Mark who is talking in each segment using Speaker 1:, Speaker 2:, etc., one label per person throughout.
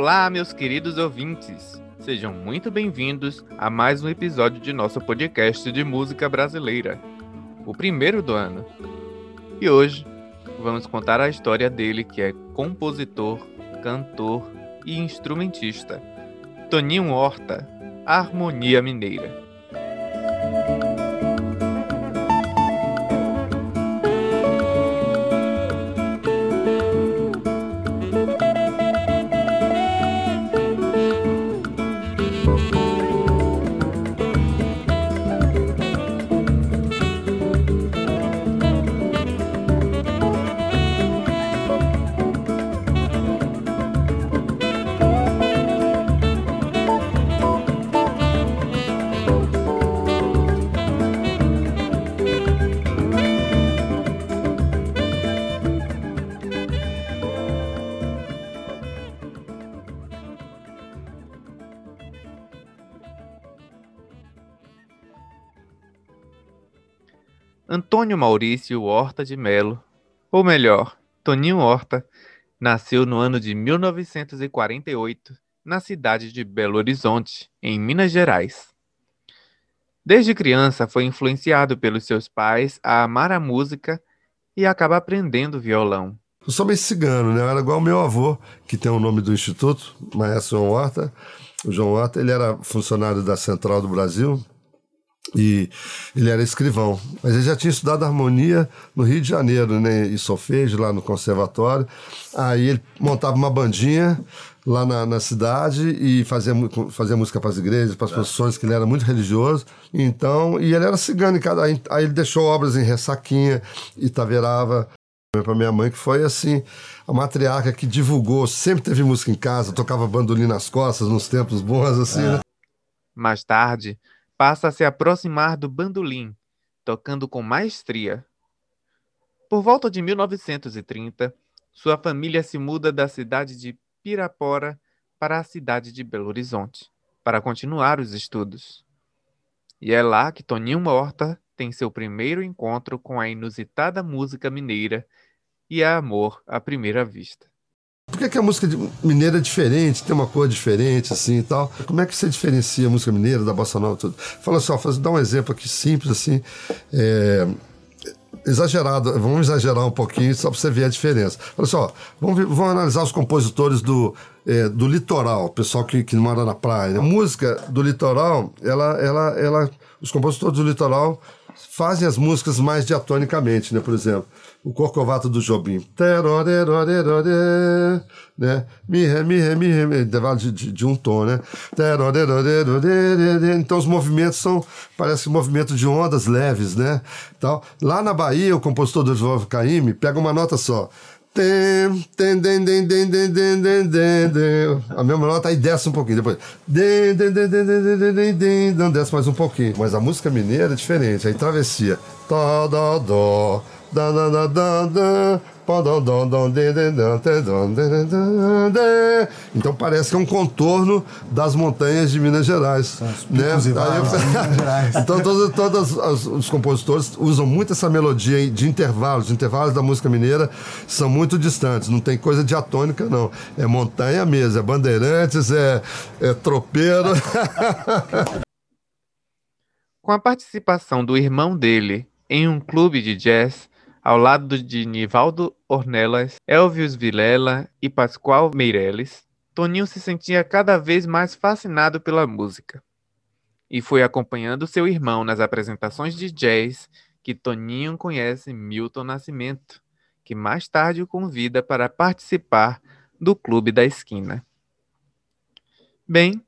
Speaker 1: Olá, meus queridos ouvintes! Sejam muito bem-vindos a mais um episódio de nosso podcast de música brasileira, o primeiro do ano. E hoje vamos contar a história dele, que é compositor, cantor e instrumentista, Toninho Horta, Harmonia Mineira. Antônio Maurício Horta de Melo, ou melhor, Toninho Horta, nasceu no ano de 1948 na cidade de Belo Horizonte, em Minas Gerais. Desde criança foi influenciado pelos seus pais a amar a música e acaba aprendendo violão.
Speaker 2: Eu sou meio cigano, né? Eu era igual meu avô, que tem o nome do instituto, Maestro João Horta. O João Horta, ele era funcionário da Central do Brasil, e ele era escrivão, mas ele já tinha estudado harmonia no Rio de Janeiro, né, e solfejo lá no conservatório. Aí ele montava uma bandinha lá na, na cidade e fazia, fazia música para as igrejas, para as é. procissões, que ele era muito religioso. Então, e ele era cigano, e cada, aí, aí ele deixou obras em Ressaquinha, Itaverava, para minha mãe, que foi assim, a matriarca que divulgou, sempre teve música em casa, tocava bandolim nas costas nos tempos bons, assim, é. né?
Speaker 1: Mais tarde, passa a se aproximar do bandolim, tocando com maestria. Por volta de 1930, sua família se muda da cidade de Pirapora para a cidade de Belo Horizonte, para continuar os estudos. E é lá que Toninho Morta tem seu primeiro encontro com a inusitada música mineira e a amor à primeira vista.
Speaker 2: Por que, que a música mineira é diferente, tem uma cor diferente, assim e tal? Como é que você diferencia a música mineira da bossa nova? Tudo? Fala só, faz, dá um exemplo aqui simples, assim, é, exagerado, vamos exagerar um pouquinho só para você ver a diferença. Olha só, vamos, vamos analisar os compositores do, é, do litoral, o pessoal que, que mora na praia. Né? A música do litoral, ela, ela, ela, os compositores do litoral fazem as músicas mais diatonicamente, né? Por exemplo, o Corcovado do Jobim. Né? Mirre, mirre, mirre, de, de, de um tom, né? Então os movimentos são, parece um movimento de ondas leves, né? Tal. Lá na Bahia, o compositor do Oswaldo Caymmi pega uma nota só. A mesma nota aí desce um pouquinho, depois. Não Desce mais um pouquinho. Mas a música mineira é diferente, aí travessia. Dó, dó, dó. Da, da, da, da, da. Então parece que é um contorno das montanhas de Minas Gerais. Né? Eu... então todos, todos os, os compositores usam muito essa melodia de intervalos. Os intervalos da música mineira são muito distantes. Não tem coisa diatônica, não. É montanha mesmo, é bandeirantes, é, é tropeiro.
Speaker 1: Com a participação do irmão dele em um clube de jazz, ao lado de Nivaldo Ornelas, Elvius Vilela e Pascoal Meireles, Toninho se sentia cada vez mais fascinado pela música. E foi acompanhando seu irmão nas apresentações de jazz que Toninho conhece Milton Nascimento, que mais tarde o convida para participar do Clube da Esquina. Bem,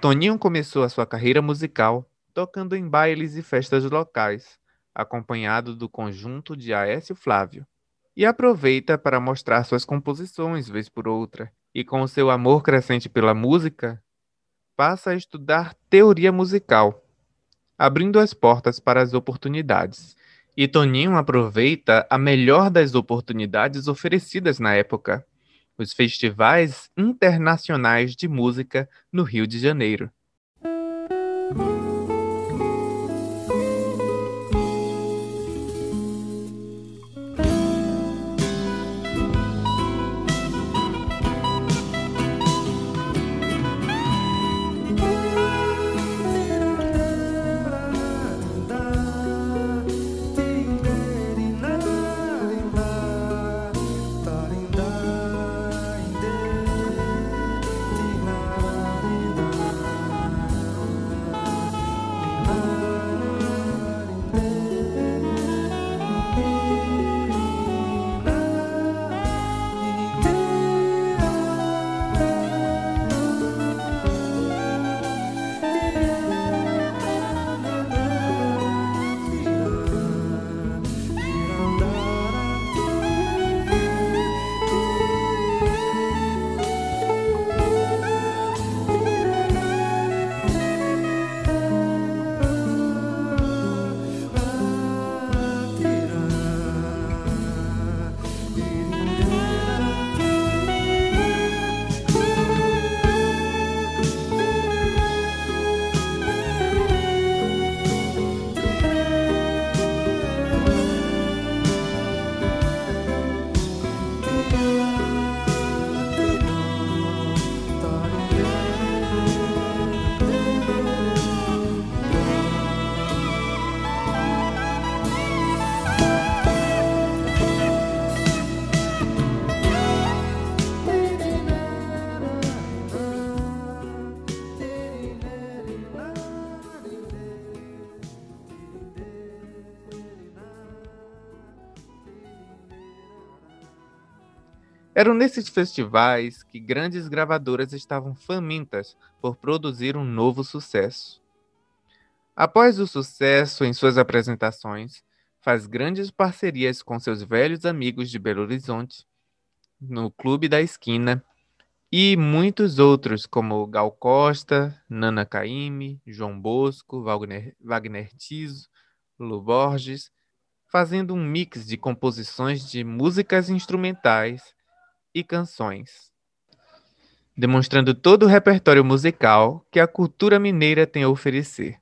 Speaker 1: Toninho começou a sua carreira musical tocando em bailes e festas locais, acompanhado do conjunto de Aécio Flávio. e aproveita para mostrar suas composições vez por outra, e com seu amor crescente pela música, passa a estudar teoria musical, abrindo as portas para as oportunidades. E Toninho aproveita a melhor das oportunidades oferecidas na época, os festivais internacionais de música no Rio de Janeiro. Eram nesses festivais que grandes gravadoras estavam famintas por produzir um novo sucesso. Após o sucesso em suas apresentações, faz grandes parcerias com seus velhos amigos de Belo Horizonte, no Clube da Esquina, e muitos outros, como Gal Costa, Nana Caymmi, João Bosco, Wagner, Wagner Tiso, Lu Borges, fazendo um mix de composições de músicas instrumentais e canções, demonstrando todo o repertório musical que a cultura mineira tem a oferecer.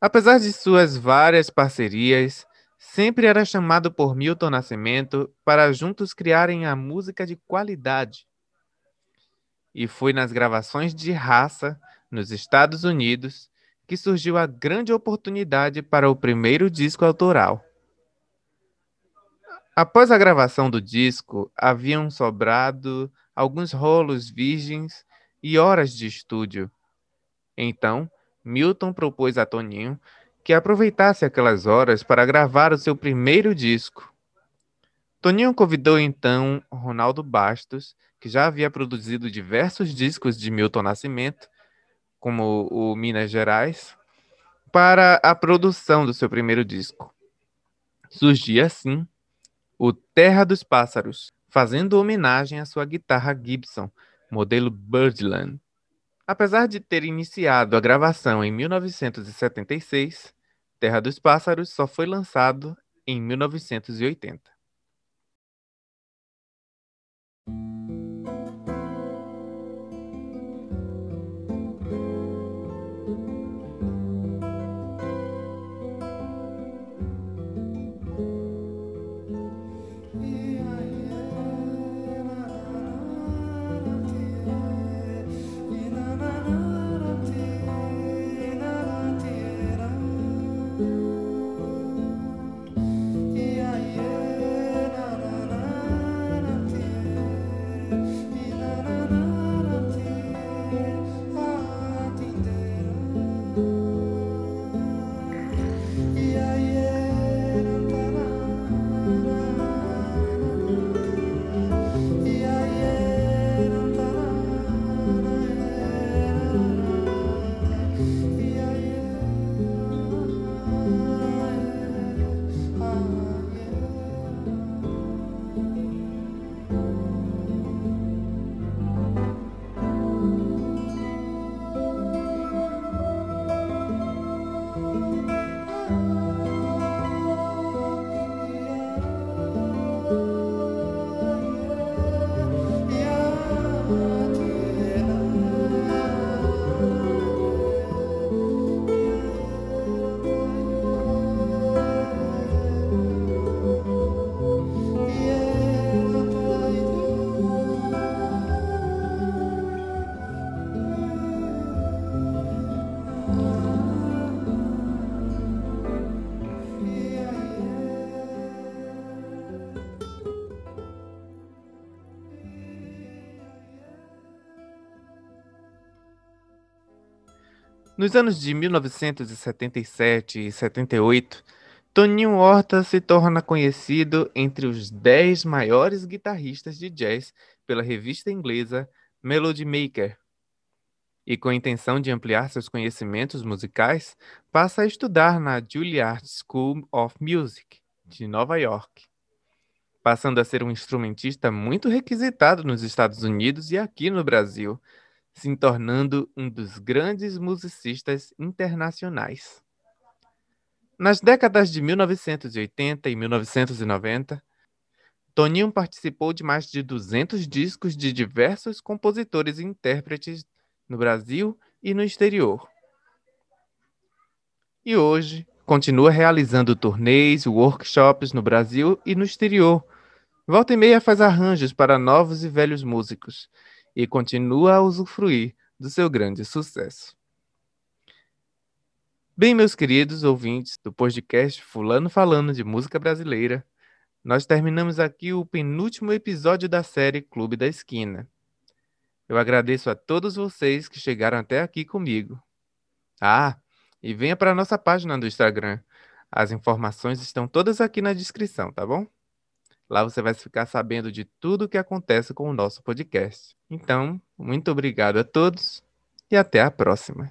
Speaker 1: Apesar de suas várias parcerias, sempre era chamado por Milton Nascimento para juntos criarem a música de qualidade. E foi nas gravações de raça, nos Estados Unidos, que surgiu a grande oportunidade para o primeiro disco autoral. Após a gravação do disco, haviam sobrado alguns rolos virgens e horas de estúdio. Então, Milton propôs a Toninho que aproveitasse aquelas horas para gravar o seu primeiro disco. Toninho convidou então Ronaldo Bastos, que já havia produzido diversos discos de Milton Nascimento, como o Minas Gerais, para a produção do seu primeiro disco. Surgia assim o Terra dos Pássaros, fazendo homenagem à sua guitarra Gibson, modelo Birdland. Apesar de ter iniciado a gravação em 1976, Terra dos Pássaros só foi lançado em 1980. Nos anos de 1977 e 78, Toninho Horta se torna conhecido entre os 10 maiores guitarristas de jazz pela revista inglesa Melody Maker. E com a intenção de ampliar seus conhecimentos musicais, passa a estudar na Juilliard School of Music, de Nova York, passando a ser um instrumentista muito requisitado nos Estados Unidos e aqui no Brasil, se tornando um dos grandes musicistas internacionais. Nas décadas de 1980 e 1990, Toninho participou de mais de 200 discos de diversos compositores e intérpretes no Brasil e no exterior. E hoje continua realizando turnês e workshops no Brasil e no exterior. Volta e meia faz arranjos para novos e velhos músicos e continua a usufruir do seu grande sucesso. Bem, meus queridos ouvintes do podcast Fulano Falando de Música Brasileira, nós terminamos aqui o penúltimo episódio da série Clube da Esquina. Eu agradeço a todos vocês que chegaram até aqui comigo. Ah, e venha para a nossa página do Instagram. As informações estão todas aqui na descrição, tá bom? Lá você vai ficar sabendo de tudo o que acontece com o nosso podcast. Então, muito obrigado a todos e até a próxima.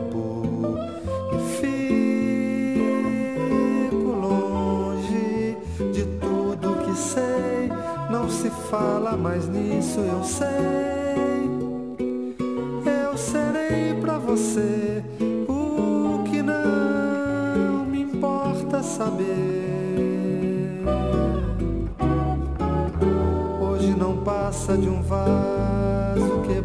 Speaker 3: fala mais nisso, eu sei. Eu serei para você o que não me importa saber. Hoje não passa de um vale quebrado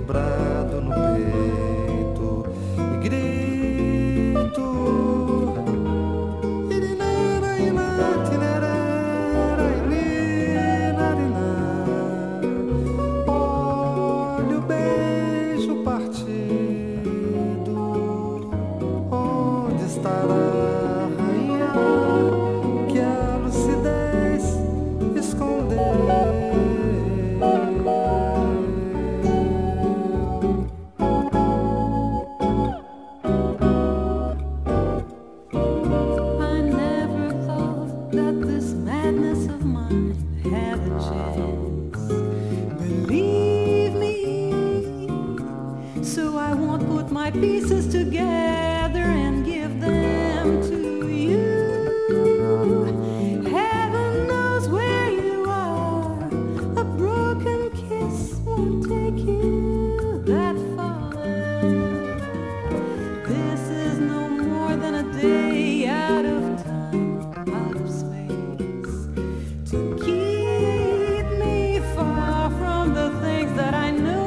Speaker 4: pieces together and give them to you. Heaven knows where you are. A broken kiss won't take you that far. This is
Speaker 3: no more than a day out of
Speaker 4: time, out of space. To keep me far from the things that I know.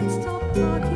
Speaker 4: Let's stop talking.